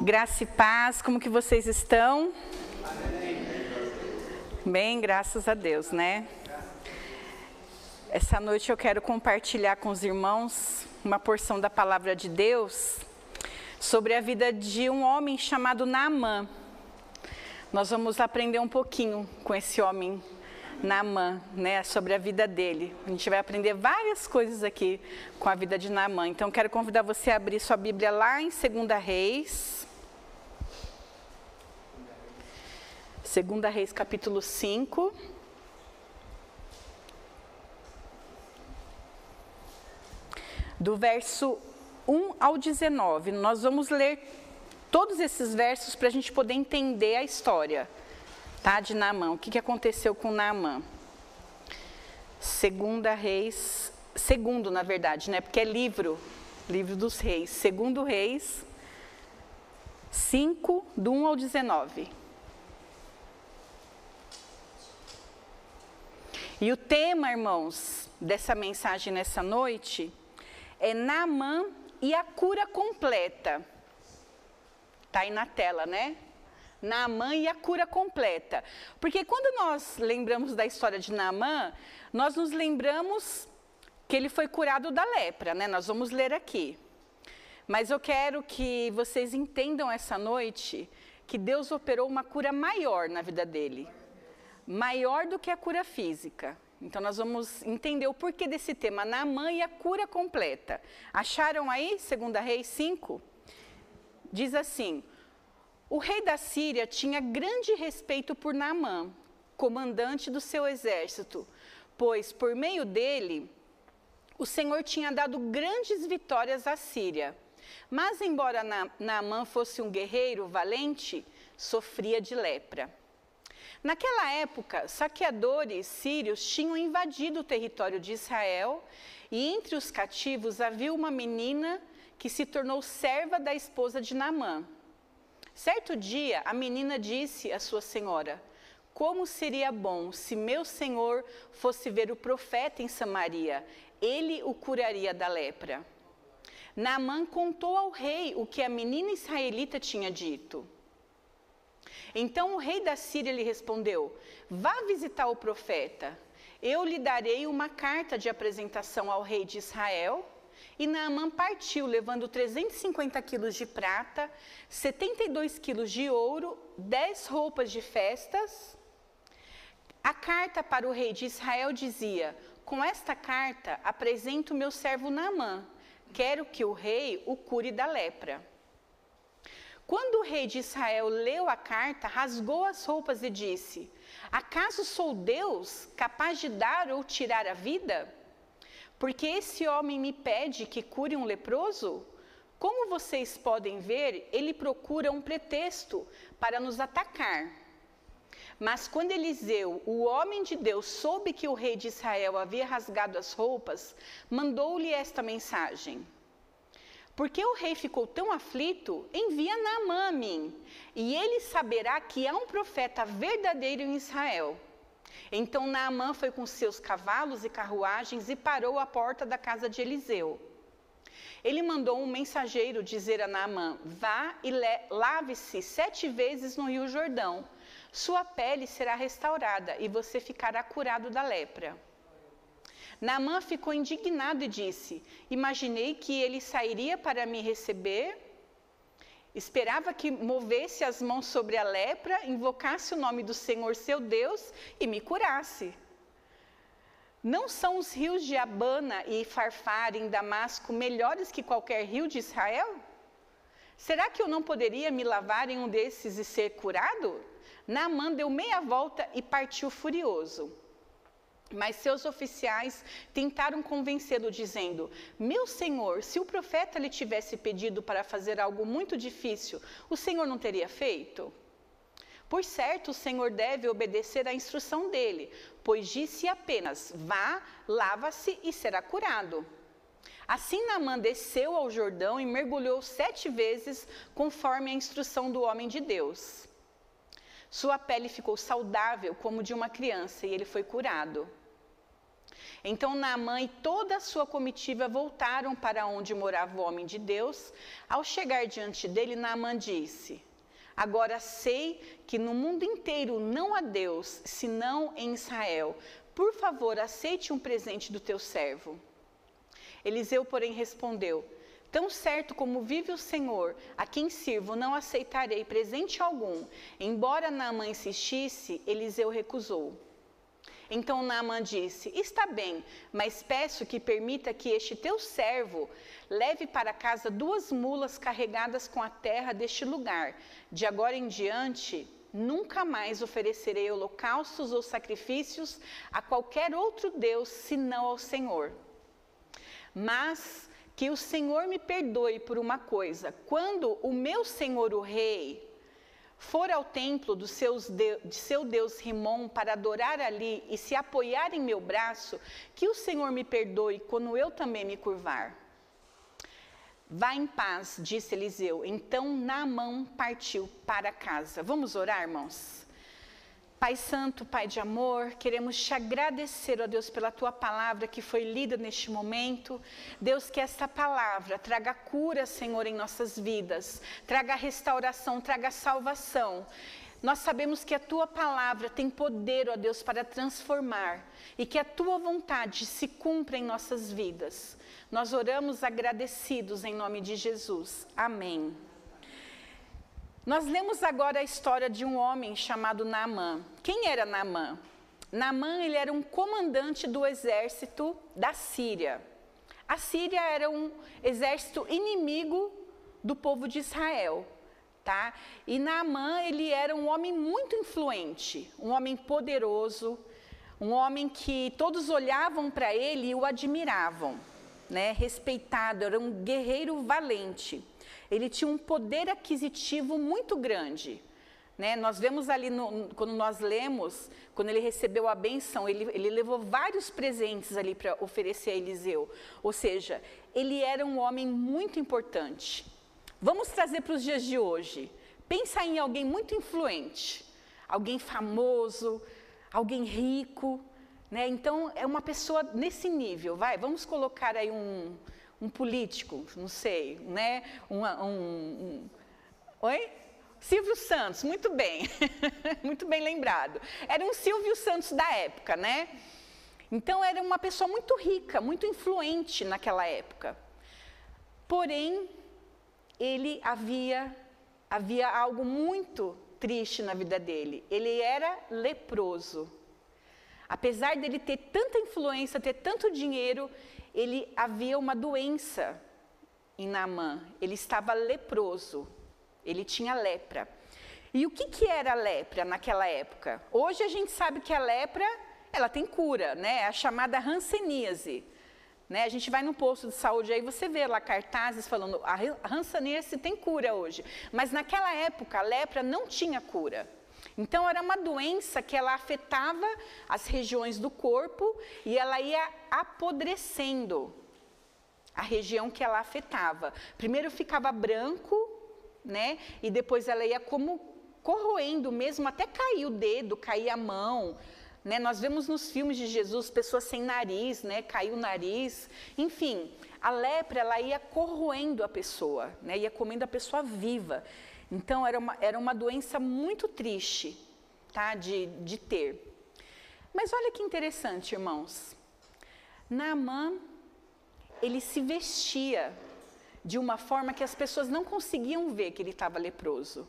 Graça e paz, como que vocês estão? Bem, graças a Deus, né? Essa noite eu quero compartilhar com os irmãos uma porção da palavra de Deus sobre a vida de um homem chamado Naamã. Nós vamos aprender um pouquinho com esse homem Naamã, né, sobre a vida dele. A gente vai aprender várias coisas aqui com a vida de Naamã. Então quero convidar você a abrir sua Bíblia lá em 2 Reis. Segunda Reis capítulo 5. Do verso 1 ao 19. Nós vamos ler todos esses versos para a gente poder entender a história tá, de Naamã. O que, que aconteceu com Naamã? Segunda Reis, segundo na verdade, né? Porque é livro, livro dos reis. Segundo Reis 5, do 1 ao 19. E o tema, irmãos, dessa mensagem nessa noite é Naamã e a cura completa. Está aí na tela, né? Naamã e a cura completa. Porque quando nós lembramos da história de Naamã, nós nos lembramos que ele foi curado da lepra, né? Nós vamos ler aqui. Mas eu quero que vocês entendam essa noite que Deus operou uma cura maior na vida dele maior do que a cura física. Então, nós vamos entender o porquê desse tema, Naamã e a cura completa. Acharam aí, 2 Reis 5? Diz assim: O rei da Síria tinha grande respeito por Naamã, comandante do seu exército, pois por meio dele o Senhor tinha dado grandes vitórias à Síria. Mas, embora Naamã fosse um guerreiro valente, sofria de lepra. Naquela época, saqueadores sírios tinham invadido o território de Israel e entre os cativos havia uma menina que se tornou serva da esposa de Naamã. Certo dia, a menina disse à sua senhora: Como seria bom se meu senhor fosse ver o profeta em Samaria, ele o curaria da lepra. Naamã contou ao rei o que a menina israelita tinha dito. Então o rei da Síria lhe respondeu: Vá visitar o profeta. Eu lhe darei uma carta de apresentação ao rei de Israel. E Naamã partiu, levando 350 quilos de prata, 72 quilos de ouro, 10 roupas de festas. A carta para o rei de Israel dizia: Com esta carta apresento meu servo Naamã. Quero que o rei o cure da lepra. Quando o rei de Israel leu a carta, rasgou as roupas e disse: Acaso sou Deus capaz de dar ou tirar a vida? Porque esse homem me pede que cure um leproso? Como vocês podem ver, ele procura um pretexto para nos atacar. Mas quando Eliseu, o homem de Deus, soube que o rei de Israel havia rasgado as roupas, mandou-lhe esta mensagem: porque o rei ficou tão aflito, envia Naamã a mim, e ele saberá que há um profeta verdadeiro em Israel. Então Naamã foi com seus cavalos e carruagens e parou à porta da casa de Eliseu. Ele mandou um mensageiro dizer a Naamã: Vá e lave-se sete vezes no rio Jordão. Sua pele será restaurada e você ficará curado da lepra. Naamã ficou indignado e disse: Imaginei que ele sairia para me receber. Esperava que movesse as mãos sobre a lepra, invocasse o nome do Senhor seu Deus e me curasse. Não são os rios de Abana e Farfar em Damasco melhores que qualquer rio de Israel? Será que eu não poderia me lavar em um desses e ser curado? Naamã deu meia volta e partiu furioso. Mas seus oficiais tentaram convencê-lo, dizendo: Meu senhor, se o profeta lhe tivesse pedido para fazer algo muito difícil, o senhor não teria feito? Por certo, o senhor deve obedecer à instrução dele, pois disse apenas: Vá, lava-se e será curado. Assim Naamã desceu ao Jordão e mergulhou sete vezes, conforme a instrução do homem de Deus. Sua pele ficou saudável como de uma criança e ele foi curado. Então Naamã e toda a sua comitiva voltaram para onde morava o homem de Deus. Ao chegar diante dele, Naamã disse: Agora sei que no mundo inteiro não há Deus, senão em Israel. Por favor, aceite um presente do teu servo. Eliseu, porém, respondeu: Tão certo como vive o Senhor, a quem sirvo, não aceitarei presente algum. Embora Naamã insistisse, Eliseu recusou. Então Naamã disse: Está bem, mas peço que permita que este teu servo leve para casa duas mulas carregadas com a terra deste lugar. De agora em diante, nunca mais oferecerei holocaustos ou sacrifícios a qualquer outro Deus senão ao Senhor. Mas que o Senhor me perdoe por uma coisa: quando o meu senhor, o rei, for ao templo do de, de seu Deus Rimon para adorar ali e se apoiar em meu braço, que o Senhor me perdoe quando eu também me curvar. Vá em paz, disse Eliseu. Então Naamã partiu para casa. Vamos orar, irmãos? Pai Santo, Pai de amor, queremos te agradecer, ó Deus, pela tua palavra que foi lida neste momento. Deus, que esta palavra traga cura, Senhor, em nossas vidas, traga restauração, traga salvação. Nós sabemos que a tua palavra tem poder, ó Deus, para transformar e que a tua vontade se cumpra em nossas vidas. Nós oramos agradecidos em nome de Jesus. Amém. Nós lemos agora a história de um homem chamado Naamã. Quem era Naamã? Naamã ele era um comandante do exército da Síria. A Síria era um exército inimigo do povo de Israel, tá? E Naamã ele era um homem muito influente, um homem poderoso, um homem que todos olhavam para ele e o admiravam, né? Respeitado, era um guerreiro valente ele tinha um poder aquisitivo muito grande. Né? Nós vemos ali, no, quando nós lemos, quando ele recebeu a benção, ele, ele levou vários presentes ali para oferecer a Eliseu. Ou seja, ele era um homem muito importante. Vamos trazer para os dias de hoje. Pensa em alguém muito influente, alguém famoso, alguém rico. Né? Então, é uma pessoa nesse nível. Vai, vamos colocar aí um, um político, não sei, né? Um, um, um, oi? Silvio Santos, muito bem, muito bem lembrado. Era um Silvio Santos da época, né? Então era uma pessoa muito rica, muito influente naquela época. Porém, ele havia havia algo muito triste na vida dele. Ele era leproso. Apesar dele ter tanta influência, ter tanto dinheiro, ele havia uma doença em Naamã. Ele estava leproso. Ele tinha lepra. E o que, que era lepra naquela época? Hoje a gente sabe que a lepra, ela tem cura, né? É a chamada hanseníase. Né? A gente vai no posto de saúde aí você vê lá cartazes falando a hanseníase tem cura hoje. Mas naquela época a lepra não tinha cura. Então era uma doença que ela afetava as regiões do corpo e ela ia apodrecendo a região que ela afetava. Primeiro ficava branco, né? E depois ela ia como corroendo mesmo até cair o dedo, cair a mão. Né? Nós vemos nos filmes de Jesus pessoas sem nariz, né? Caiu o nariz. Enfim, a lepra ela ia corroendo a pessoa, né? Ia comendo a pessoa viva. Então, era uma, era uma doença muito triste tá, de, de ter. Mas olha que interessante, irmãos. Naamã, ele se vestia de uma forma que as pessoas não conseguiam ver que ele estava leproso.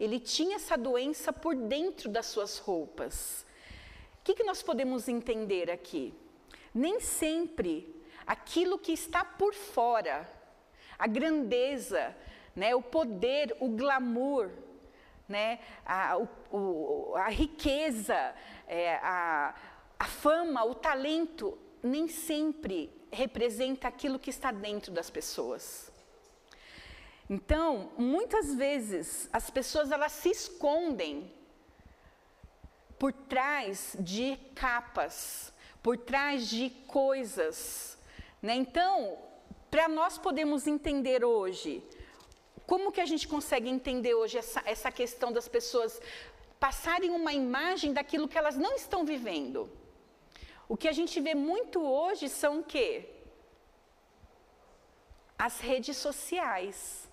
Ele tinha essa doença por dentro das suas roupas. O que, que nós podemos entender aqui? Nem sempre aquilo que está por fora, a grandeza, né, o poder, o glamour, né, a, o, a riqueza, é, a, a fama, o talento, nem sempre representa aquilo que está dentro das pessoas. Então, muitas vezes as pessoas elas se escondem por trás de capas, por trás de coisas. Né? Então, para nós podermos entender hoje como que a gente consegue entender hoje essa, essa questão das pessoas passarem uma imagem daquilo que elas não estão vivendo? O que a gente vê muito hoje são o quê? As redes sociais.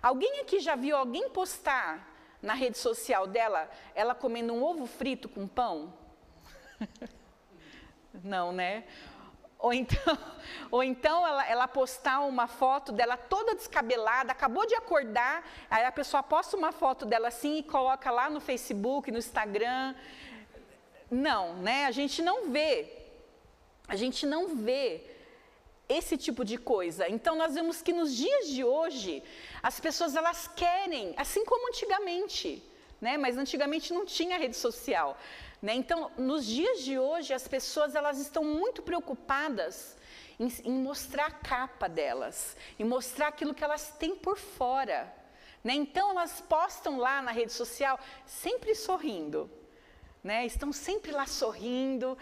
Alguém aqui já viu alguém postar na rede social dela, ela comendo um ovo frito com pão? Não, né? Ou então, ou então ela, ela, postar uma foto dela toda descabelada, acabou de acordar, aí a pessoa posta uma foto dela assim e coloca lá no Facebook, no Instagram. Não, né? A gente não vê. A gente não vê esse tipo de coisa. Então nós vemos que nos dias de hoje as pessoas elas querem, assim como antigamente, né? Mas antigamente não tinha rede social. Né? Então, nos dias de hoje, as pessoas elas estão muito preocupadas em, em, mostrar a capa delas, em mostrar aquilo que elas têm por fora. Né? Então, elas postam lá na rede social sempre sorrindo, né? estão sempre lá sorrindo.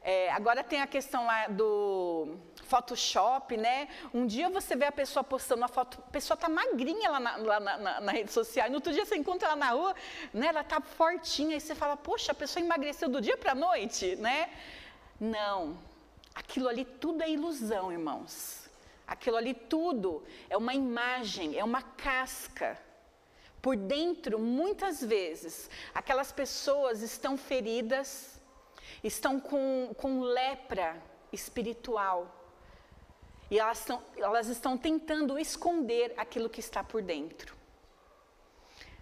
É, agora tem a questão lá do Photoshop, né? Um dia você vê a pessoa postando uma foto, a pessoa tá magrinha lá na, lá na, na, na rede social, e no outro dia você encontra ela na rua, né? Ela tá fortinha, e você fala, poxa, a pessoa emagreceu do dia para a noite, né? Não, aquilo ali tudo é ilusão, irmãos. Aquilo ali tudo é uma imagem, é uma casca. Por dentro, muitas vezes, aquelas pessoas estão feridas, estão com, com lepra espiritual. E elas estão, elas estão tentando esconder aquilo que está por dentro.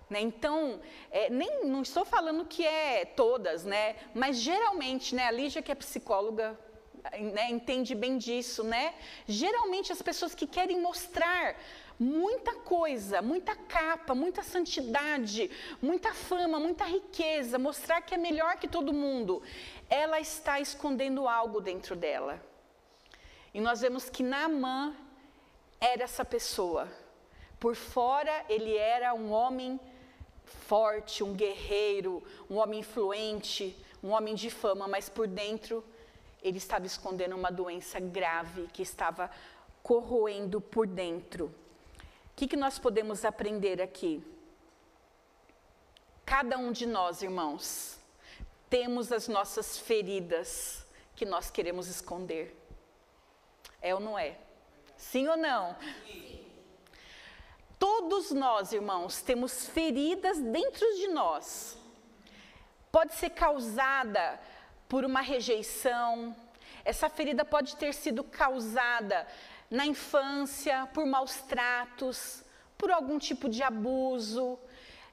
Né? Então, é, nem, não estou falando que é todas, né? mas geralmente, né, a Lígia que é psicóloga, né, entende bem disso, né? Geralmente as pessoas que querem mostrar muita coisa, muita capa, muita santidade, muita fama, muita riqueza, mostrar que é melhor que todo mundo, ela está escondendo algo dentro dela. E nós vemos que Naamã era essa pessoa. Por fora, ele era um homem forte, um guerreiro, um homem influente, um homem de fama, mas por dentro, ele estava escondendo uma doença grave que estava corroendo por dentro. O que, que nós podemos aprender aqui? Cada um de nós, irmãos, temos as nossas feridas que nós queremos esconder. É ou não é? Sim ou não? Todos nós, irmãos, temos feridas dentro de nós. Pode ser causada por uma rejeição, essa ferida pode ter sido causada na infância, por maus tratos, por algum tipo de abuso,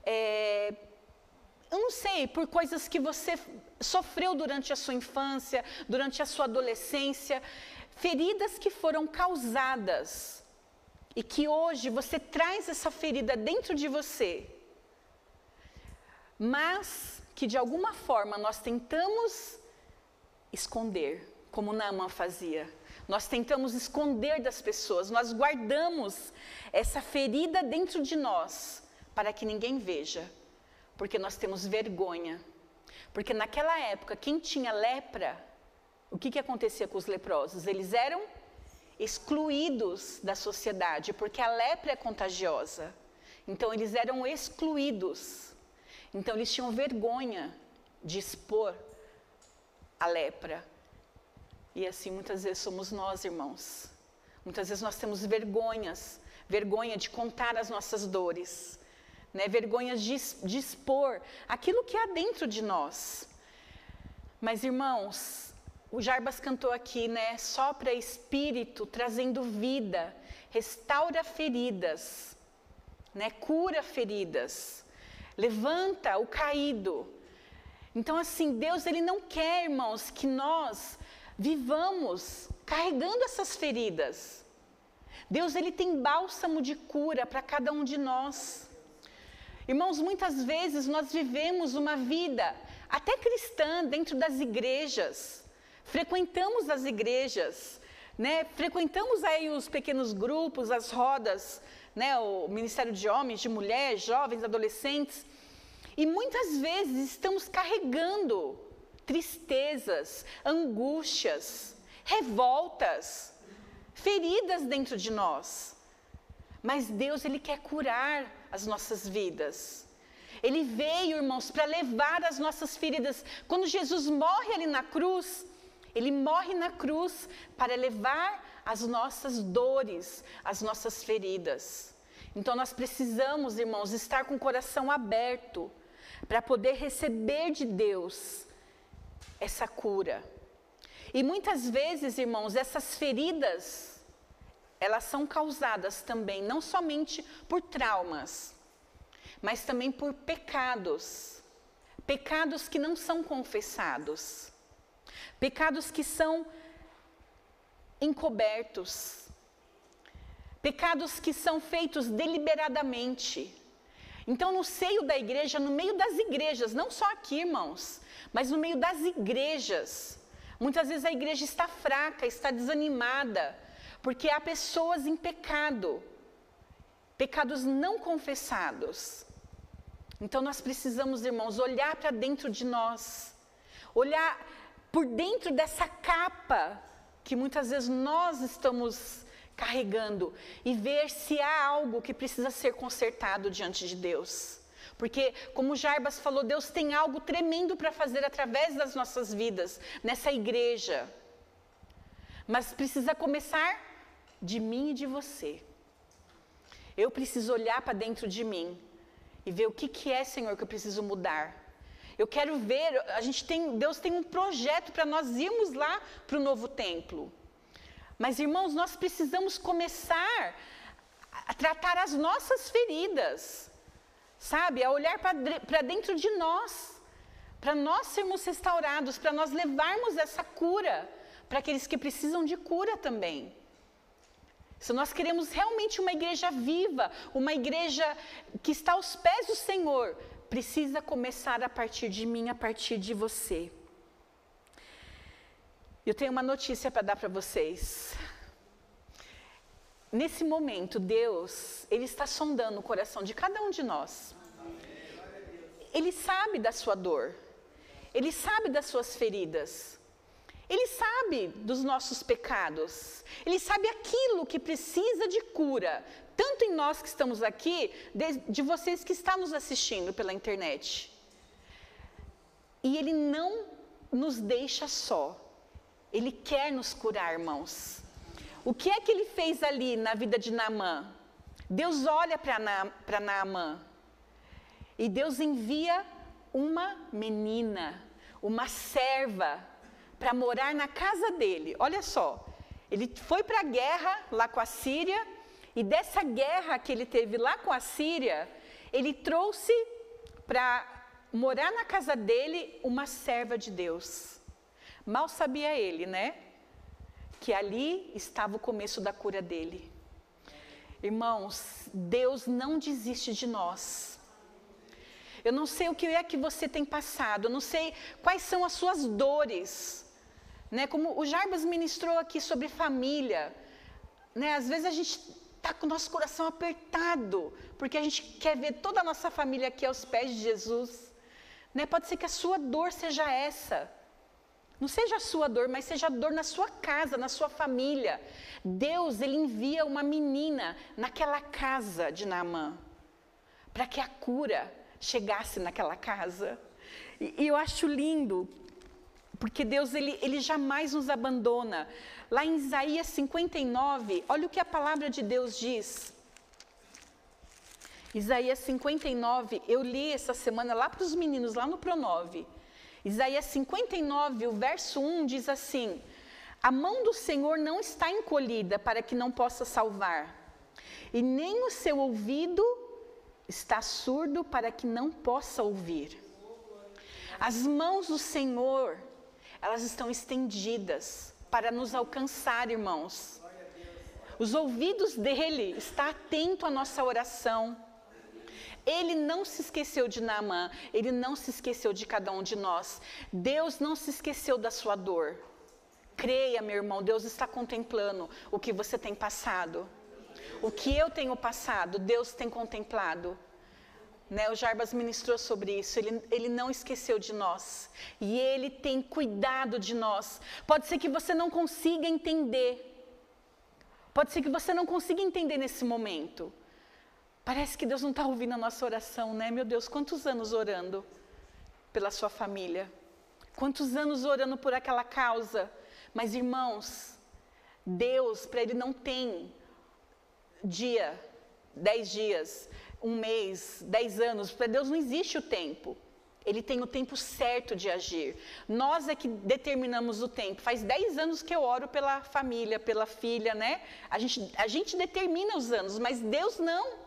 é, eu não sei, por coisas que você sofreu durante a sua infância, durante a sua adolescência feridas que foram causadas e que hoje você traz essa ferida dentro de você, mas que de alguma forma nós tentamos esconder, como Naaman fazia. Nós tentamos esconder das pessoas, nós guardamos essa ferida dentro de nós para que ninguém veja, porque nós temos vergonha. Porque naquela época, quem tinha lepra o que, que acontecia com os leprosos? Eles eram excluídos da sociedade, porque a lepra é contagiosa. Então, eles eram excluídos. Então, eles tinham vergonha de expor a lepra. E assim, muitas vezes somos nós, irmãos. Muitas vezes nós temos vergonhas, vergonha de contar as nossas dores, né? vergonhas de, de expor aquilo que há dentro de nós. Mas, irmãos, o Jarbas cantou aqui, né? Sopra espírito, trazendo vida, restaura feridas, né? Cura feridas, levanta o caído. Então, assim, Deus ele não quer, irmãos, que nós vivamos carregando essas feridas. Deus ele tem bálsamo de cura para cada um de nós. Irmãos, muitas vezes nós vivemos uma vida até cristã dentro das igrejas frequentamos as igrejas, né? frequentamos aí os pequenos grupos, as rodas, né? o Ministério de Homens, de Mulheres, jovens, adolescentes, e muitas vezes estamos carregando tristezas, angústias, revoltas, feridas dentro de nós. Mas Deus, Ele quer curar as nossas vidas. Ele veio, irmãos, para levar as nossas feridas. Quando Jesus morre ali na cruz, Ele morre na cruz para levar as nossas dores, as nossas feridas. Então nós precisamos, irmãos, estar com o coração aberto para poder receber de Deus essa cura. E muitas vezes, irmãos, essas feridas, elas são causadas também não somente por traumas, mas também por pecados. Pecados que não são confessados. Pecados que são encobertos. Pecados que são feitos deliberadamente. Então, no seio da igreja, no meio das igrejas, não só aqui, irmãos, mas no meio das igrejas, muitas vezes a igreja está fraca, está desanimada, porque há pessoas em pecado, pecados não confessados. Então, nós precisamos, irmãos, olhar para dentro de nós, olhar por dentro dessa capa que muitas vezes nós estamos carregando e ver se há algo que precisa ser consertado diante de Deus. Porque, como Jarbas falou, Deus tem algo tremendo para fazer através das nossas vidas, nessa igreja. Mas precisa começar de mim e de você. Eu preciso olhar para dentro de mim e ver o que, que é, Senhor, que eu preciso mudar. Eu quero ver, a gente tem, Deus tem um projeto para nós irmos lá para o novo templo. Mas, irmãos, nós precisamos começar a tratar as nossas feridas, sabe? A olhar para dentro de nós, para nós sermos restaurados, para nós levarmos essa cura para aqueles que precisam de cura também. Se nós queremos realmente uma igreja viva, uma igreja que está aos pés do Senhor, precisa começar a partir de mim, a partir de você. Eu tenho uma notícia para dar para vocês. Nesse momento, Deus, Ele está sondando o coração de cada um de nós. Ele sabe da sua dor, Ele sabe das suas feridas, Ele sabe dos nossos pecados, Ele sabe aquilo que precisa de cura, tanto em nós que estamos aqui, de, de vocês que estão nos assistindo pela internet. E Ele não nos deixa só. Ele quer nos curar, irmãos. O que é que ele fez ali na vida de Naamã? Deus olha para Na, Naamã e Deus envia uma menina, uma serva, para morar na casa dele. Olha só, ele foi para a guerra lá com a Síria e dessa guerra que ele teve lá com a Síria, ele trouxe para morar na casa dele uma serva de Deus. Mal sabia ele, né? Que ali estava o começo da cura dele. Irmãos, Deus não desiste de nós. Eu não sei o que é que você tem passado, eu não sei quais são as suas dores. Né? Como o Jarbas ministrou aqui sobre família. Né? Às vezes a gente está com o nosso coração apertado, porque a gente quer ver toda a nossa família aqui aos pés de Jesus. Né? Pode ser que a sua dor seja essa. Não seja a sua dor, mas seja a dor na sua casa, na sua família. Deus, ele envia uma menina naquela casa de Naamã, para que a cura chegasse naquela casa. E, e, eu acho lindo, porque Deus, ele, ele jamais nos abandona. Lá em Isaías 59, olha o que a palavra de Deus diz. Isaías 59, eu li essa semana lá para os meninos, lá no Pronove. Isaías 59, o verso 1 diz assim: A mão do Senhor não está encolhida para que não possa salvar, e nem o seu ouvido está surdo para que não possa ouvir. As mãos do Senhor, elas estão estendidas para nos alcançar, irmãos. Os ouvidos dele estão atentos à nossa oração. Ele não se esqueceu de Naamã, ele não se esqueceu de cada um de nós. Deus não se esqueceu da sua dor. Creia, meu irmão, Deus está contemplando o que você tem passado. O que eu tenho passado, Deus tem contemplado. Né, o Jarbas ministrou sobre isso. Ele, ele não esqueceu de nós. E ele tem cuidado de nós. Pode ser que você não consiga entender. Pode ser que você não consiga entender nesse momento. Parece que Deus não está ouvindo a nossa oração, né? Meu Deus, quantos anos orando pela sua família? Quantos anos orando por aquela causa? Mas irmãos, Deus, para Ele não tem dia, dez dias, um mês, dez anos, para Deus não existe o tempo. Ele tem o tempo certo de agir. Nós é que determinamos o tempo. Faz dez anos que eu oro pela família, pela filha, né? A gente, a gente determina os anos, mas Deus não.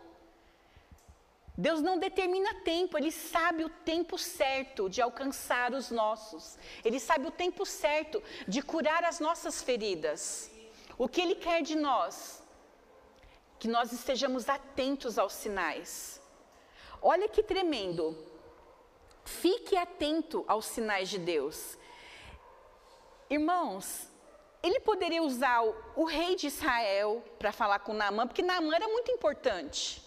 Deus não determina tempo, Ele sabe o tempo certo de alcançar os nossos. Ele sabe o tempo certo de curar as nossas feridas. O que Ele quer de nós? Que nós estejamos atentos aos sinais. Olha que tremendo. Fique atento aos sinais de Deus. Irmãos, ele poderia usar o, o rei de Israel para falar com Naamã, porque Naamã era muito importante.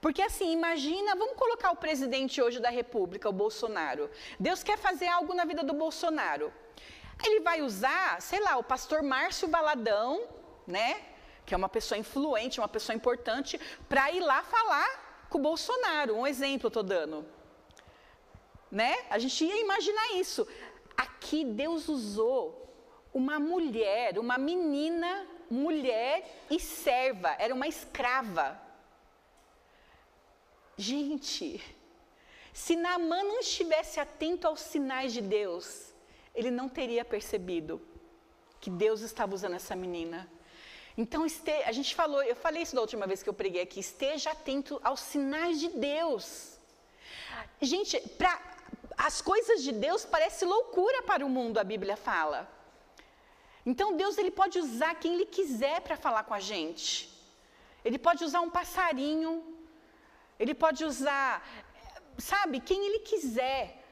Porque assim, imagina, vamos colocar o presidente hoje da República, o Bolsonaro. Deus quer fazer algo na vida do Bolsonaro. Ele vai usar, sei lá, o pastor Márcio Baladão, né? Que é uma pessoa influente, uma pessoa importante, para ir lá falar com o Bolsonaro. Um exemplo estou dando. Né? A gente ia imaginar isso. Aqui Deus usou uma mulher, uma menina, mulher e serva, era uma escrava. Gente, se Naamã não estivesse atento aos sinais de Deus, ele não teria percebido que Deus estava usando essa menina. Então, a gente falou, eu falei isso da última vez que eu preguei aqui, esteja atento aos sinais de Deus. Gente, pra, as coisas de Deus parecem loucura para o mundo, a Bíblia fala. Então, Deus ele pode usar quem Ele quiser para falar com a gente. Ele pode usar um passarinho, ele pode usar, sabe, quem ele quiser.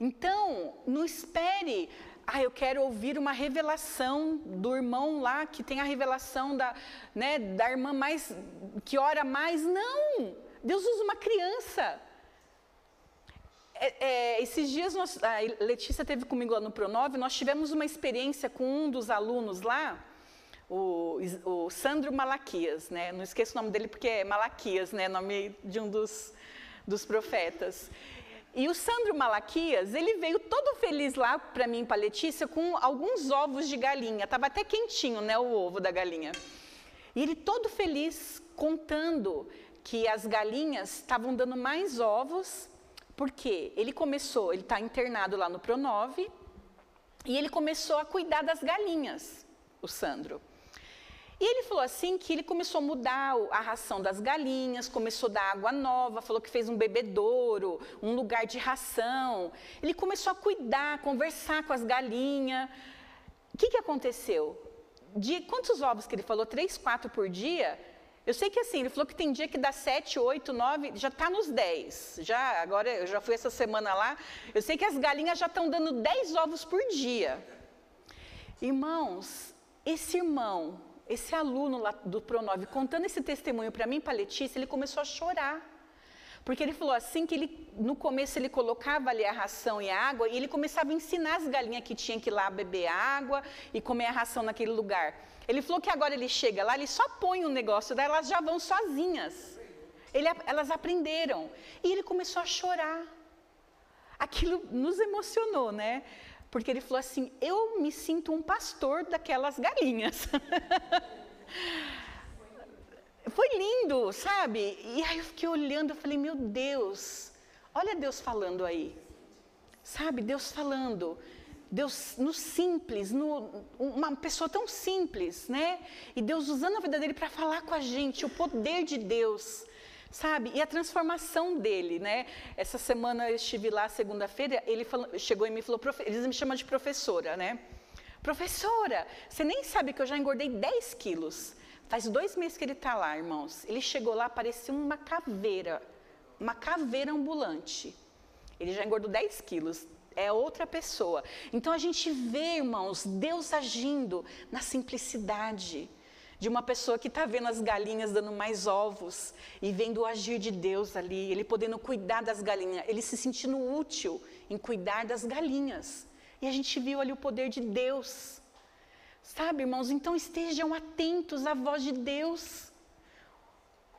Então, não espere, ah, eu quero ouvir uma revelação do irmão lá que tem a revelação da, né, da irmã mais que ora mais. Não! Deus usa uma criança. É, é, esses dias nós, a Letícia teve comigo lá no Pronove, nós tivemos uma experiência com um dos alunos lá o, o Sandro Malaquias, né? Não esqueço o nome dele porque é Malaquias, né? Nome de um dos, dos profetas. E o Sandro Malaquias, ele veio todo feliz lá para mim, para Letícia, com alguns ovos de galinha. Estava até quentinho, né, o ovo da galinha. E ele todo feliz contando que as galinhas estavam dando mais ovos, porque ele começou, ele está internado lá no Pronove, e ele começou a cuidar das galinhas, o Sandro. E ele falou assim que ele começou a mudar a ração das galinhas, começou a dar água nova, falou que fez um bebedouro, um lugar de ração. Ele começou a cuidar, conversar com as galinhas. O que, que aconteceu? De quantos ovos que ele falou? Três, quatro por dia? Eu sei que assim, ele falou que tem dia que dá sete, oito, nove, já está nos dez. Já, agora, eu já fui essa semana lá, eu sei que as galinhas já estão dando dez ovos por dia. Irmãos, esse irmão esse aluno lá do Pronove contando esse testemunho para mim, para Letícia, ele começou a chorar. Porque ele falou assim que ele, no começo ele colocava ali a ração e a água e ele começava a ensinar as galinhas que tinham que ir lá beber água e comer a ração naquele lugar. Ele falou que agora ele chega lá, ele só põe um negócio daí, elas já vão sozinhas. Ele, elas aprenderam. E ele começou a chorar. Aquilo nos emocionou, né? Porque ele falou assim: Eu me sinto um pastor daquelas galinhas. Foi lindo, sabe? E aí eu fiquei olhando, eu falei: Meu Deus, olha Deus falando aí. Sabe, Deus falando. Deus no simples, no, uma pessoa tão simples, né? E Deus usando a vida dele para falar com a gente, o poder de Deus sabe? E a transformação dele, né? Essa semana eu estive lá, segunda-feira, ele falou, chegou e me falou, eles me chamam de professora, né? Professora, você nem sabe que eu já engordei 10 quilos. Faz dois meses que ele está lá, irmãos. Ele chegou lá, parecia uma caveira, uma caveira ambulante. Ele já engordou 10 quilos, é outra pessoa. Então a gente vê, irmãos, Deus agindo na simplicidade de uma pessoa que está vendo as galinhas dando mais ovos e vendo o agir de Deus ali, ele podendo cuidar das galinhas, ele se sentindo útil em cuidar das galinhas. E a gente viu ali o poder de Deus. Sabe, irmãos? Então estejam atentos à voz de Deus.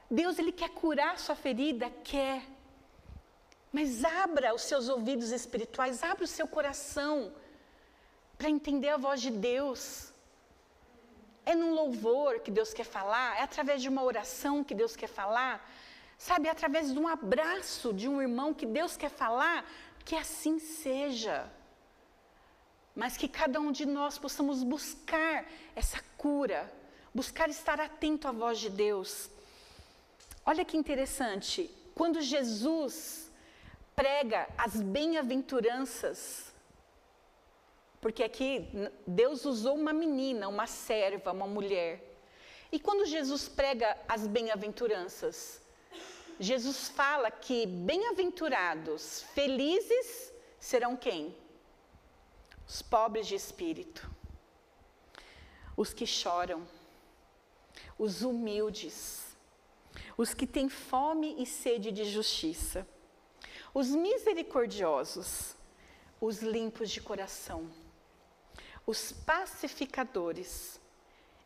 Deus, ele quer curar sua ferida? Quer. Mas abra os seus ouvidos espirituais, abra o seu coração para entender a voz de Deus. É num louvor que Deus quer falar, é através de uma oração que Deus quer falar, sabe, é através de um abraço de um irmão que Deus quer falar, que assim seja. Mas que cada um de nós possamos buscar essa cura, buscar estar atento à voz de Deus. Olha que interessante, quando Jesus prega as bem-aventuranças, porque aqui Deus usou uma menina, uma serva, uma mulher. E quando Jesus prega as bem-aventuranças, Jesus fala que bem-aventurados, felizes serão quem? Os pobres de espírito, os que choram, os humildes, os que têm fome e sede de justiça, os misericordiosos, os limpos de coração, os pacificadores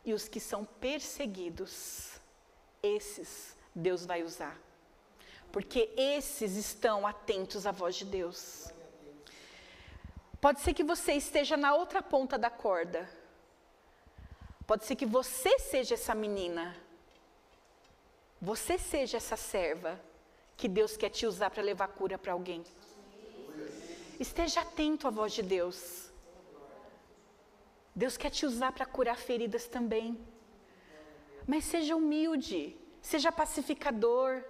e os que são perseguidos. Esses Deus vai usar, porque esses estão atentos à voz de Deus. Pode ser que você esteja na outra ponta da corda. Pode ser que você seja essa menina você seja essa serva que Deus quer te usar para levar cura para alguém. Esteja atento à voz de Deus. Deus quer te usar para curar feridas também. Mas seja humilde, seja pacificador,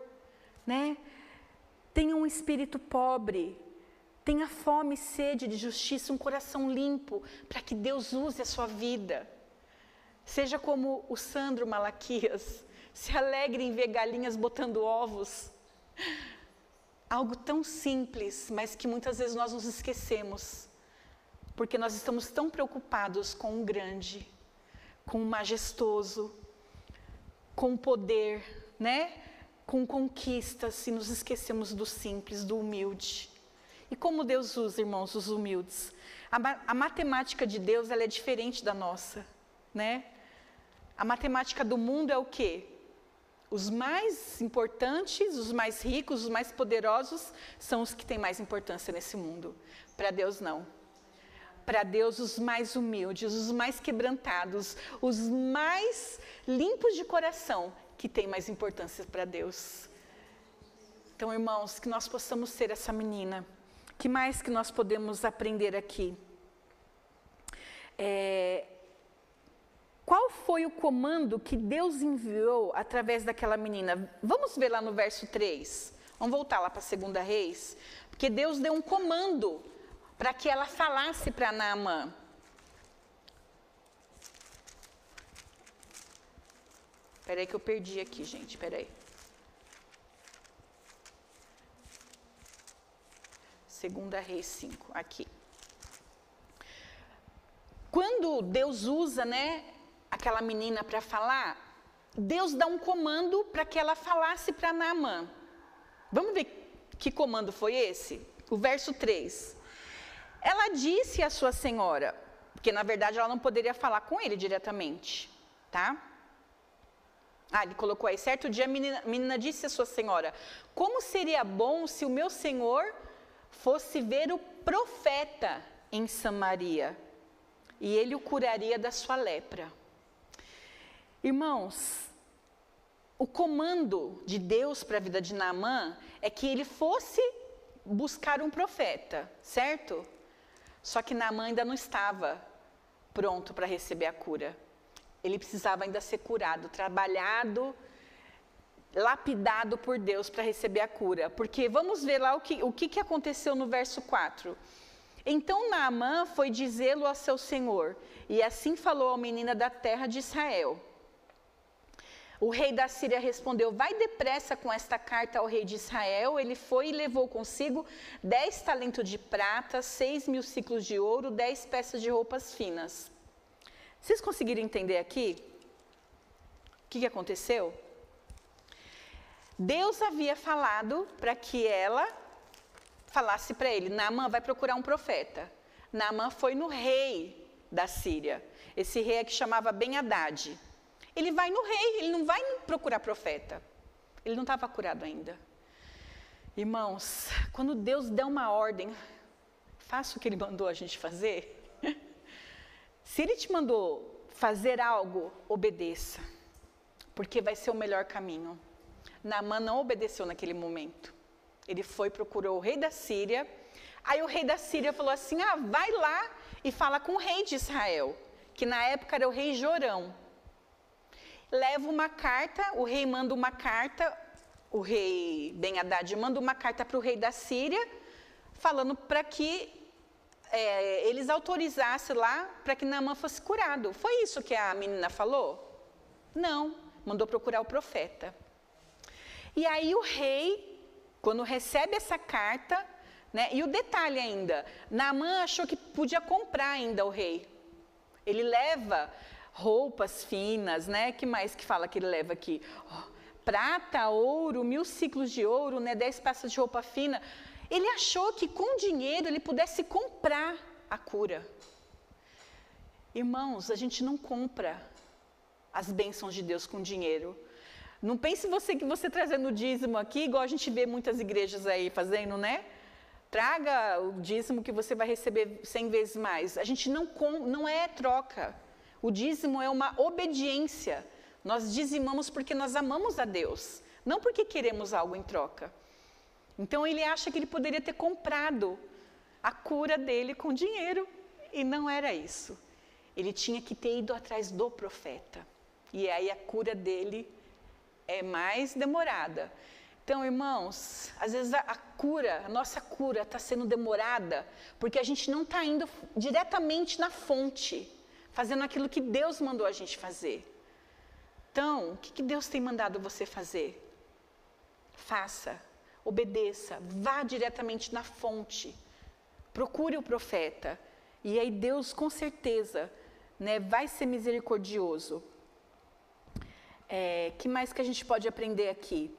né? Tenha um espírito pobre, tenha fome e sede de justiça, um coração limpo, para que Deus use a sua vida. Seja como o Sandro Malaquias, se alegre em ver galinhas botando ovos. Algo tão simples, mas que muitas vezes nós nos esquecemos, porque nós estamos tão preocupados com o grande, com o majestoso, com o poder, né? Com conquistas e nos esquecemos do simples, do humilde. E como Deus usa, irmãos, os humildes? A, a matemática de Deus ela é diferente da nossa, né? A matemática do mundo é o quê? Os mais importantes, os mais ricos, os mais poderosos são os que têm mais importância nesse mundo. Para Deus, não. Para Deus, os mais humildes, os mais quebrantados, os mais limpos de coração, que têm mais importância para Deus. Então, irmãos, que nós possamos ser essa menina. que mais que nós podemos aprender aqui? É, qual foi o comando que Deus enviou através daquela menina? Vamos ver lá no verso 3. Vamos voltar lá para a segunda reis. Porque Deus deu um comando para que ela falasse para Naamã. Espera aí que eu perdi aqui, gente. Espera aí. Segunda Reis 5, aqui. Quando Deus usa, né, aquela menina para falar, Deus dá um comando para que ela falasse para Naamã. Vamos ver que comando foi esse? O verso 3. Ela disse à sua senhora, porque na verdade ela não poderia falar com ele diretamente, tá? Ah, ele colocou aí, certo dia a menina, menina disse à sua senhora: Como seria bom se o meu senhor fosse ver o profeta em Samaria, e ele o curaria da sua lepra. Irmãos, o comando de Deus para a vida de Naamã é que ele fosse buscar um profeta, certo? Só que Naamã ainda não estava pronto para receber a cura. Ele precisava ainda ser curado, trabalhado, lapidado por Deus para receber a cura. Porque vamos ver lá o que, o que, que aconteceu no verso 4. Então Naamã foi dizê-lo a seu senhor, e assim falou ao menina da terra de Israel. O rei da Síria respondeu: Vai depressa com esta carta ao rei de Israel. Ele foi e levou consigo dez talentos de prata, seis mil ciclos de ouro, dez peças de roupas finas. Vocês conseguiram entender aqui? O que, que aconteceu? Deus havia falado para que ela falasse para ele: Naamã vai procurar um profeta. Naamã foi no rei da Síria. Esse rei é que chamava Ben Haddad. Ele vai no rei, ele não vai procurar profeta. Ele não estava curado ainda. Irmãos, quando Deus dá uma ordem, faça o que ele mandou a gente fazer. Se ele te mandou fazer algo, obedeça, porque vai ser o melhor caminho. Naamã não obedeceu naquele momento. Ele foi, procurou o rei da Síria. Aí o rei da Síria falou assim: Ah, vai lá e fala com o rei de Israel, que na época era o rei Jorão. Leva uma carta, o rei manda uma carta, o rei Ben Haddad manda uma carta para o rei da Síria, falando para que é, eles autorizassem lá para que Naamã fosse curado. Foi isso que a menina falou? Não, mandou procurar o profeta. E aí o rei, quando recebe essa carta, né, e o detalhe ainda, Naamã achou que podia comprar ainda o rei. Ele leva roupas finas, né? Que mais que fala que ele leva aqui? Oh, prata, ouro, mil ciclos de ouro, né? Dez peças de roupa fina. Ele achou que com dinheiro ele pudesse comprar a cura. Irmãos, a gente não compra as bênçãos de Deus com dinheiro. Não pense você que você trazendo dízimo aqui, igual a gente vê muitas igrejas aí fazendo, né? Traga o dízimo que você vai receber cem vezes mais. A gente não, com, não é troca. O dízimo é uma obediência. Nós dizimamos porque nós amamos a Deus, não porque queremos algo em troca. Então ele acha que ele poderia ter comprado a cura dele com dinheiro e não era isso. Ele tinha que ter ido atrás do profeta. E aí a cura dele é mais demorada. Então, irmãos, às vezes a, a cura, a nossa cura está sendo demorada porque a gente não está indo diretamente na fonte, fazendo aquilo que Deus mandou a gente fazer. Então, o que, que Deus tem mandado você fazer? Faça, obedeça, vá diretamente na fonte, procure o profeta, e aí Deus com certeza né, vai ser misericordioso é, que mais que a gente pode aprender aqui?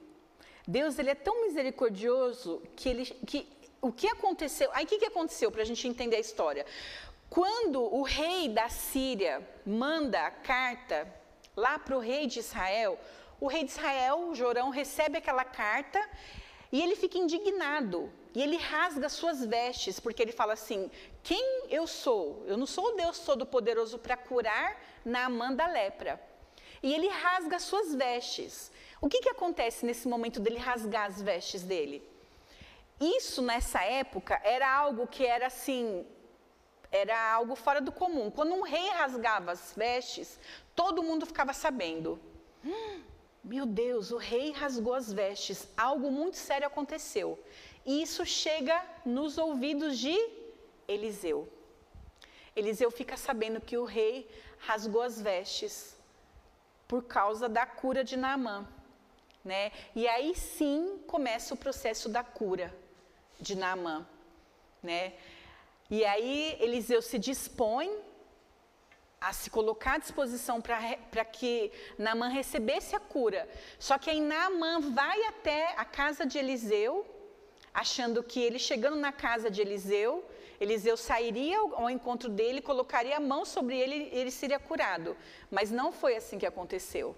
Deus ele é tão misericordioso que ele que o que aconteceu? Aí o que, que aconteceu para a gente entender a história? Quando o rei da Síria manda a carta lá para o rei de Israel, o rei de Israel, Jorão, recebe aquela carta e ele fica indignado. E ele rasga suas vestes, porque ele fala assim: Quem eu sou? Eu não sou o Deus Todo-Poderoso para curar Naamã da lepra e ele rasga as suas vestes. O que, que acontece nesse momento dele rasgar as vestes dele? Isso nessa época era algo que era assim, era algo fora do comum. Quando um rei rasgava as vestes, todo mundo ficava sabendo. Hum, meu Deus, o rei rasgou as vestes, algo muito sério aconteceu. E isso chega nos ouvidos de Eliseu. Eliseu fica sabendo que o rei rasgou as vestes por causa da cura de Naamã. Né? E aí sim começa o processo da cura de Naamã. Né? E aí Eliseu se dispõe a se colocar à disposição para que Naamã recebesse a cura. Só que aí Naamã vai até a casa de Eliseu, achando que ele chegando na casa de Eliseu, Eliseu sairia ao encontro dele, colocaria a mão sobre ele e ele seria curado. Mas não foi assim que aconteceu.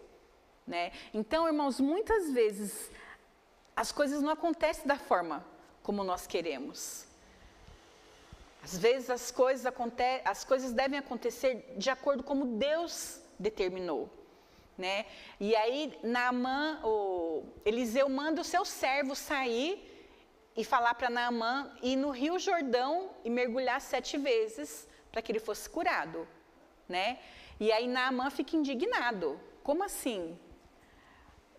Né? Então, irmãos, muitas vezes as coisas não acontecem da forma como nós queremos. Às vezes as coisas, as coisas devem acontecer de acordo como Deus determinou. Né? E aí, Naamã, o Eliseu manda o seu servo sair e falar para Naamã ir no Rio Jordão e mergulhar sete vezes para que ele fosse curado, né? E aí Naamã fica indignado. Como assim?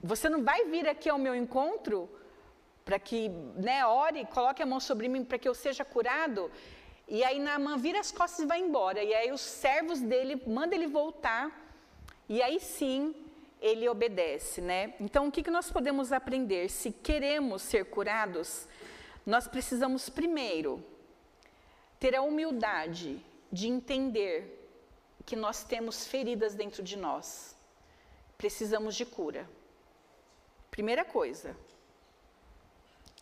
Você não vai vir aqui ao meu encontro para que, né, ore, coloque a mão sobre mim para que eu seja curado? E aí Naamã vira as costas e vai embora. E aí os servos dele mandam ele voltar. E aí sim ele obedece, né? Então o que, que nós podemos aprender? Se queremos ser curados, nós precisamos primeiro ter a humildade de entender que nós temos feridas dentro de nós. Precisamos de cura. Primeira coisa.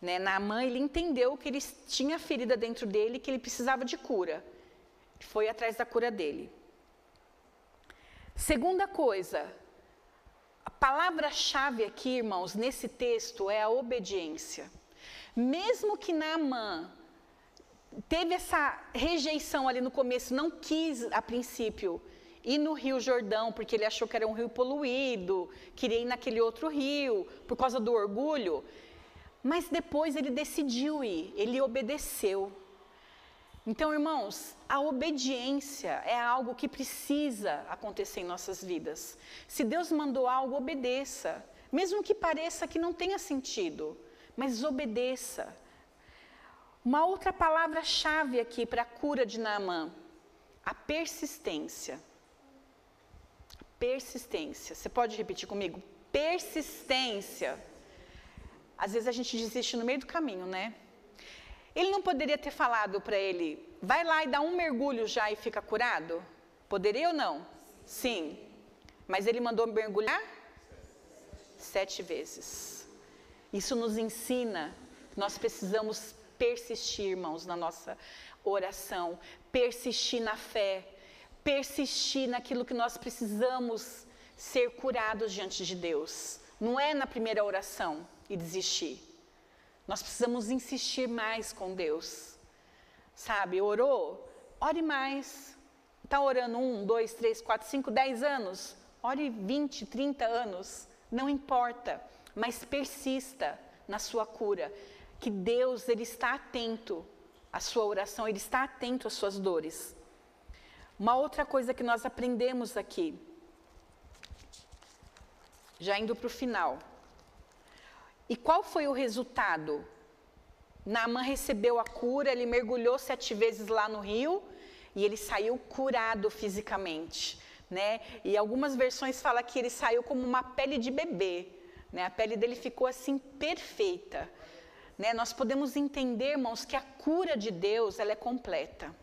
Né, mãe ele entendeu que ele tinha ferida dentro dele, que ele precisava de cura. Foi atrás da cura dele. Segunda coisa, a palavra-chave aqui, irmãos, nesse texto é a obediência. Mesmo que Naamã teve essa rejeição ali no começo, não quis a princípio ir no Rio Jordão, porque ele achou que era um rio poluído, queria ir naquele outro rio, por causa do orgulho. Mas depois ele decidiu ir, ele obedeceu. Então, irmãos, a obediência é algo que precisa acontecer em nossas vidas. Se Deus mandou algo, obedeça. Mesmo que pareça que não tenha sentido, mas obedeça. Uma outra palavra-chave aqui para a cura de Naamã, a persistência. Persistência. Você pode repetir comigo? Persistência. Às vezes a gente desiste no meio do caminho, né? Ele não poderia ter falado para ele, vai lá e dá um mergulho já e fica curado? Poderia ou não? Sim. Mas ele mandou mergulhar? Sete vezes. Isso nos ensina que nós precisamos persistir, irmãos, na nossa oração, persistir na fé, persistir naquilo que nós precisamos ser curados diante de Deus. Não é na primeira oração e desistir. Nós precisamos insistir mais com Deus. Sabe, orou? Ore mais. Está orando um, dois, três, quatro, cinco, dez anos? Ore 20, 30 anos. Não importa. Mas persista na sua cura. Que Deus, Ele está atento à sua oração, Ele está atento às suas dores. Uma outra coisa que nós aprendemos aqui, já indo para o final. E qual foi o resultado? Naamã recebeu a cura, ele mergulhou sete vezes lá no rio e ele saiu curado fisicamente. Né? E algumas versões falam que ele saiu como uma pele de bebê. Né? A pele dele ficou assim perfeita. Né? Nós podemos entender, irmãos, que a cura de Deus ela é completa.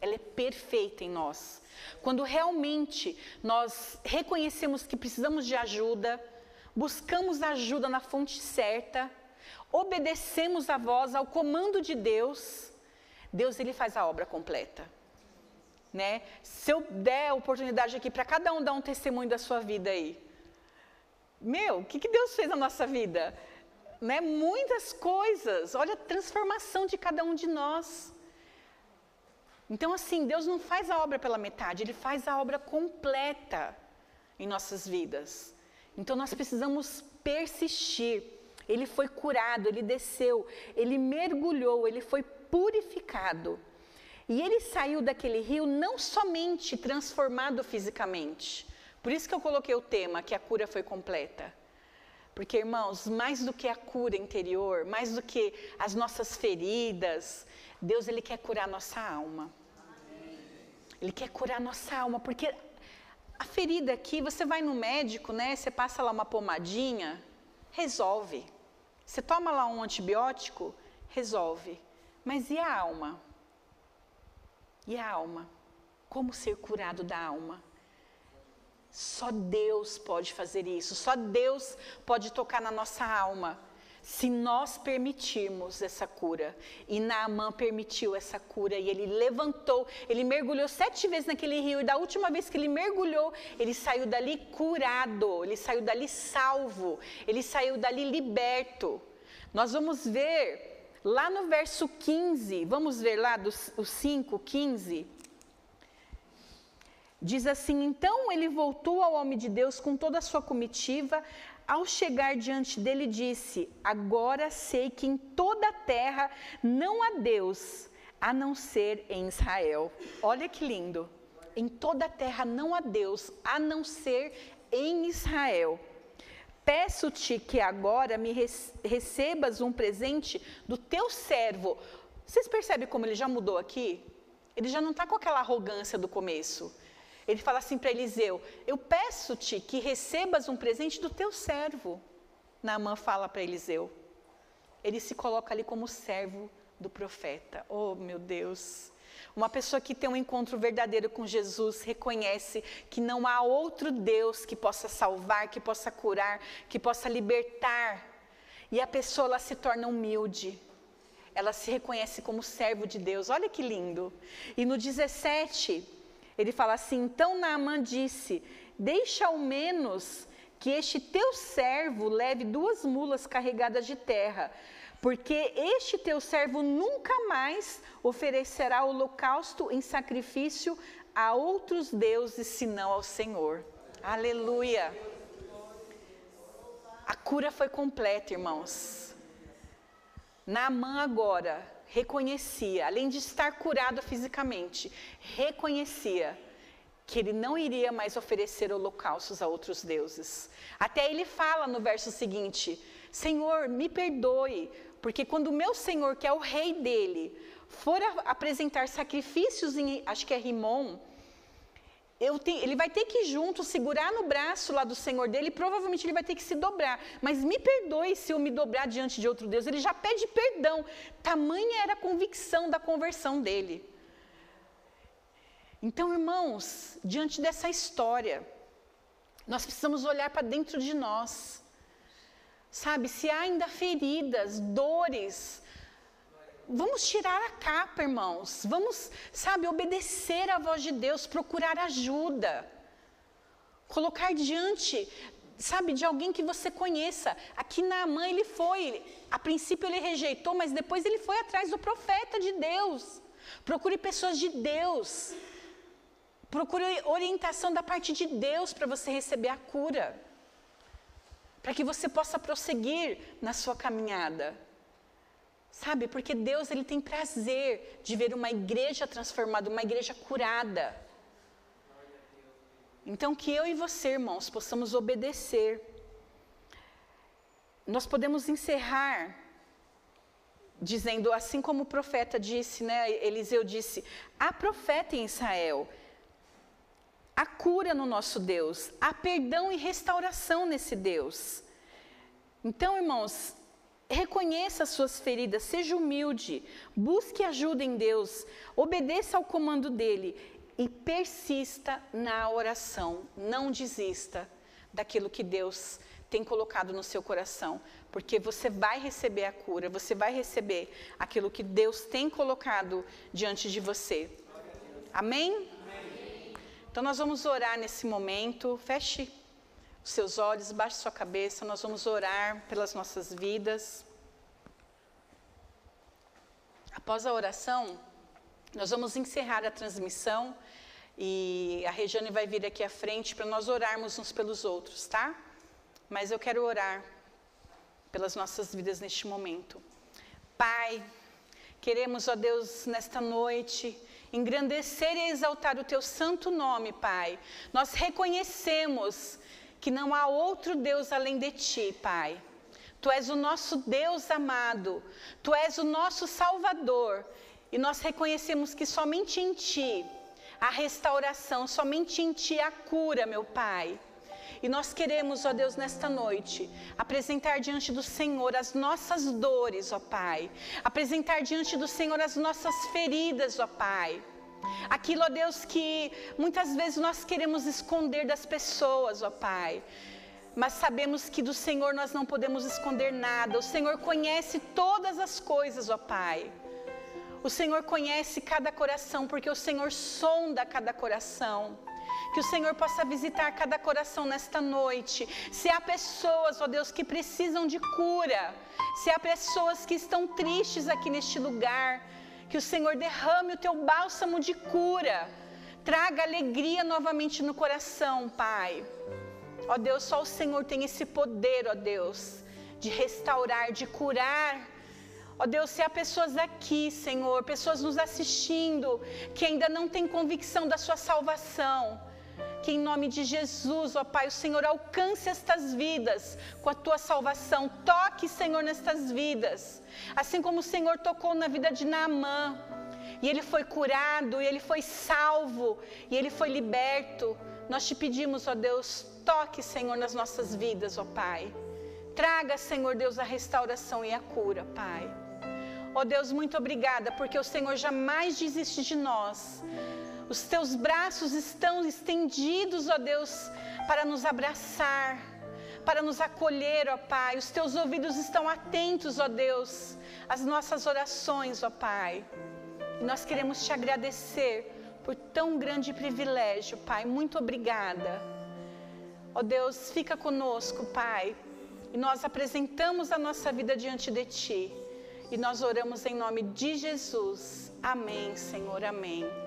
Ela é perfeita em nós. Quando realmente nós reconhecemos que precisamos de ajuda, buscamos ajuda na fonte certa, obedecemos a voz, ao comando de Deus, Deus ele faz a obra completa. Né? Se eu der a oportunidade aqui para cada um dar um testemunho da sua vida aí. Meu, o que, que Deus fez na nossa vida? Né? Muitas coisas. Olha a transformação de cada um de nós. Então, assim, Deus não faz a obra pela metade, Ele faz a obra completa em nossas vidas. Então nós precisamos persistir. Ele foi curado, ele desceu, ele mergulhou, ele foi purificado. E ele saiu daquele rio não somente transformado fisicamente. Por isso que eu coloquei o tema que a cura foi completa. Porque, irmãos, mais do que a cura interior, mais do que as nossas feridas, Deus ele quer curar nossa alma. Ele quer curar nossa alma, porque a ferida aqui, você vai no médico, né? Você passa lá uma pomadinha, resolve. Você toma lá um antibiótico, resolve. Mas e a alma? E a alma? Como ser curado da alma? Só Deus pode fazer isso, só Deus pode tocar na nossa alma se nós permitirmos essa cura. E Naamã permitiu essa cura e ele levantou, ele mergulhou sete vezes naquele rio e da última vez que ele mergulhou, ele saiu dali curado, ele saiu dali salvo, ele saiu dali liberto. Nós vamos ver lá no verso 15, vamos ver lá do 5, 15. Diz assim: Então ele voltou ao homem de Deus com toda a sua comitiva, ao chegar diante dele, disse: Agora sei que em toda a terra não há Deus a não ser em Israel. Olha que lindo. Em toda a terra não há Deus a não ser em Israel. Peço-te que agora me recebas um presente do teu servo. Vocês percebem como ele já mudou aqui? Ele já não está com aquela arrogância do começo. Ele fala assim para Eliseu: Eu peço-te que recebas um presente do teu servo. Naamã fala para Eliseu. Ele se coloca ali como servo do profeta. Oh, meu Deus. Uma pessoa que tem um encontro verdadeiro com Jesus reconhece que não há outro Deus que possa salvar, que possa curar, que possa libertar. E a pessoa ela se torna humilde. Ela se reconhece como servo de Deus. Olha que lindo. E no 17, ele fala assim: Então Naamã disse: Deixa ao menos que este teu servo leve duas mulas carregadas de terra, porque este teu servo nunca mais oferecerá holocausto em sacrifício a outros deuses senão ao Senhor. Aleluia. A cura foi completa, irmãos. Naamã agora reconhecia, além de estar curado fisicamente, reconhecia que ele não iria mais oferecer holocaustos a outros deuses. Até ele fala no verso seguinte: Senhor, me perdoe, porque quando o meu Senhor, que é o rei dele, for apresentar sacrifícios em, acho que é Rimon, tenho, ele vai ter que ir junto, segurar no braço lá do Senhor dele, e provavelmente ele vai ter que se dobrar. Mas me perdoe se eu me dobrar diante de outro Deus. Ele já pede perdão. Tamanha era a convicção da conversão dele. Então, irmãos, diante dessa história, nós precisamos olhar para dentro de nós. Sabe, se há ainda feridas, dores, Vamos tirar a capa, irmãos. Vamos, sabe, obedecer à voz de Deus, procurar ajuda. Colocar diante, sabe, de alguém que você conheça. Aqui na mãe ele foi, a princípio ele rejeitou, mas depois ele foi atrás do profeta de Deus. Procure pessoas de Deus. Procure orientação da parte de Deus para você receber a cura. Para que você possa prosseguir na sua caminhada. Sabe? Porque Deus ele tem prazer de ver uma igreja transformada, uma igreja curada. Então que eu e você, irmãos, possamos obedecer. Nós podemos encerrar dizendo assim como o profeta disse, né? Eliseu disse: há profeta em Israel. Há cura no nosso Deus, há perdão e restauração nesse Deus. Então, irmãos, Reconheça as suas feridas, seja humilde, busque ajuda em Deus, obedeça ao comando dele e persista na oração. Não desista daquilo que Deus tem colocado no seu coração, porque você vai receber a cura, você vai receber aquilo que Deus tem colocado diante de você. Amém? Amém. Então nós vamos orar nesse momento. Feche seus olhos, baixe sua cabeça, nós vamos orar pelas nossas vidas. Após a oração, nós vamos encerrar a transmissão e a Regiane vai vir aqui à frente para nós orarmos uns pelos outros, tá? Mas eu quero orar pelas nossas vidas neste momento. Pai, queremos, ó Deus, nesta noite, engrandecer e exaltar o teu santo nome, Pai. Nós reconhecemos que não há outro Deus além de ti, Pai. Tu és o nosso Deus amado, tu és o nosso Salvador, e nós reconhecemos que somente em ti a restauração, somente em ti a cura, meu Pai. E nós queremos, ó Deus, nesta noite, apresentar diante do Senhor as nossas dores, ó Pai. Apresentar diante do Senhor as nossas feridas, ó Pai Aquilo, ó Deus, que muitas vezes nós queremos esconder das pessoas, ó Pai. Mas sabemos que do Senhor nós não podemos esconder nada. O Senhor conhece todas as coisas, ó Pai. O Senhor conhece cada coração, porque o Senhor sonda cada coração. Que o Senhor possa visitar cada coração nesta noite. Se há pessoas, ó Deus, que precisam de cura, se há pessoas que estão tristes aqui neste lugar, que o Senhor derrame o teu bálsamo de cura. Traga alegria novamente no coração, Pai. Ó Deus, só o Senhor tem esse poder, ó Deus, de restaurar, de curar. Ó Deus, se há pessoas aqui, Senhor, pessoas nos assistindo, que ainda não têm convicção da sua salvação, que em nome de Jesus, ó Pai, o Senhor alcance estas vidas com a tua salvação. Toque, Senhor, nestas vidas. Assim como o Senhor tocou na vida de Naamã, e ele foi curado, e ele foi salvo, e ele foi liberto. Nós te pedimos, ó Deus, toque, Senhor, nas nossas vidas, ó Pai. Traga, Senhor Deus, a restauração e a cura, Pai. Ó Deus, muito obrigada, porque o Senhor jamais desiste de nós. Os teus braços estão estendidos, ó Deus, para nos abraçar para nos acolher, ó Pai. Os teus ouvidos estão atentos, ó Deus, às nossas orações, ó Pai. E nós queremos te agradecer por tão grande privilégio, Pai. Muito obrigada. Ó Deus, fica conosco, Pai. E nós apresentamos a nossa vida diante de Ti. E nós oramos em nome de Jesus. Amém, Senhor, amém.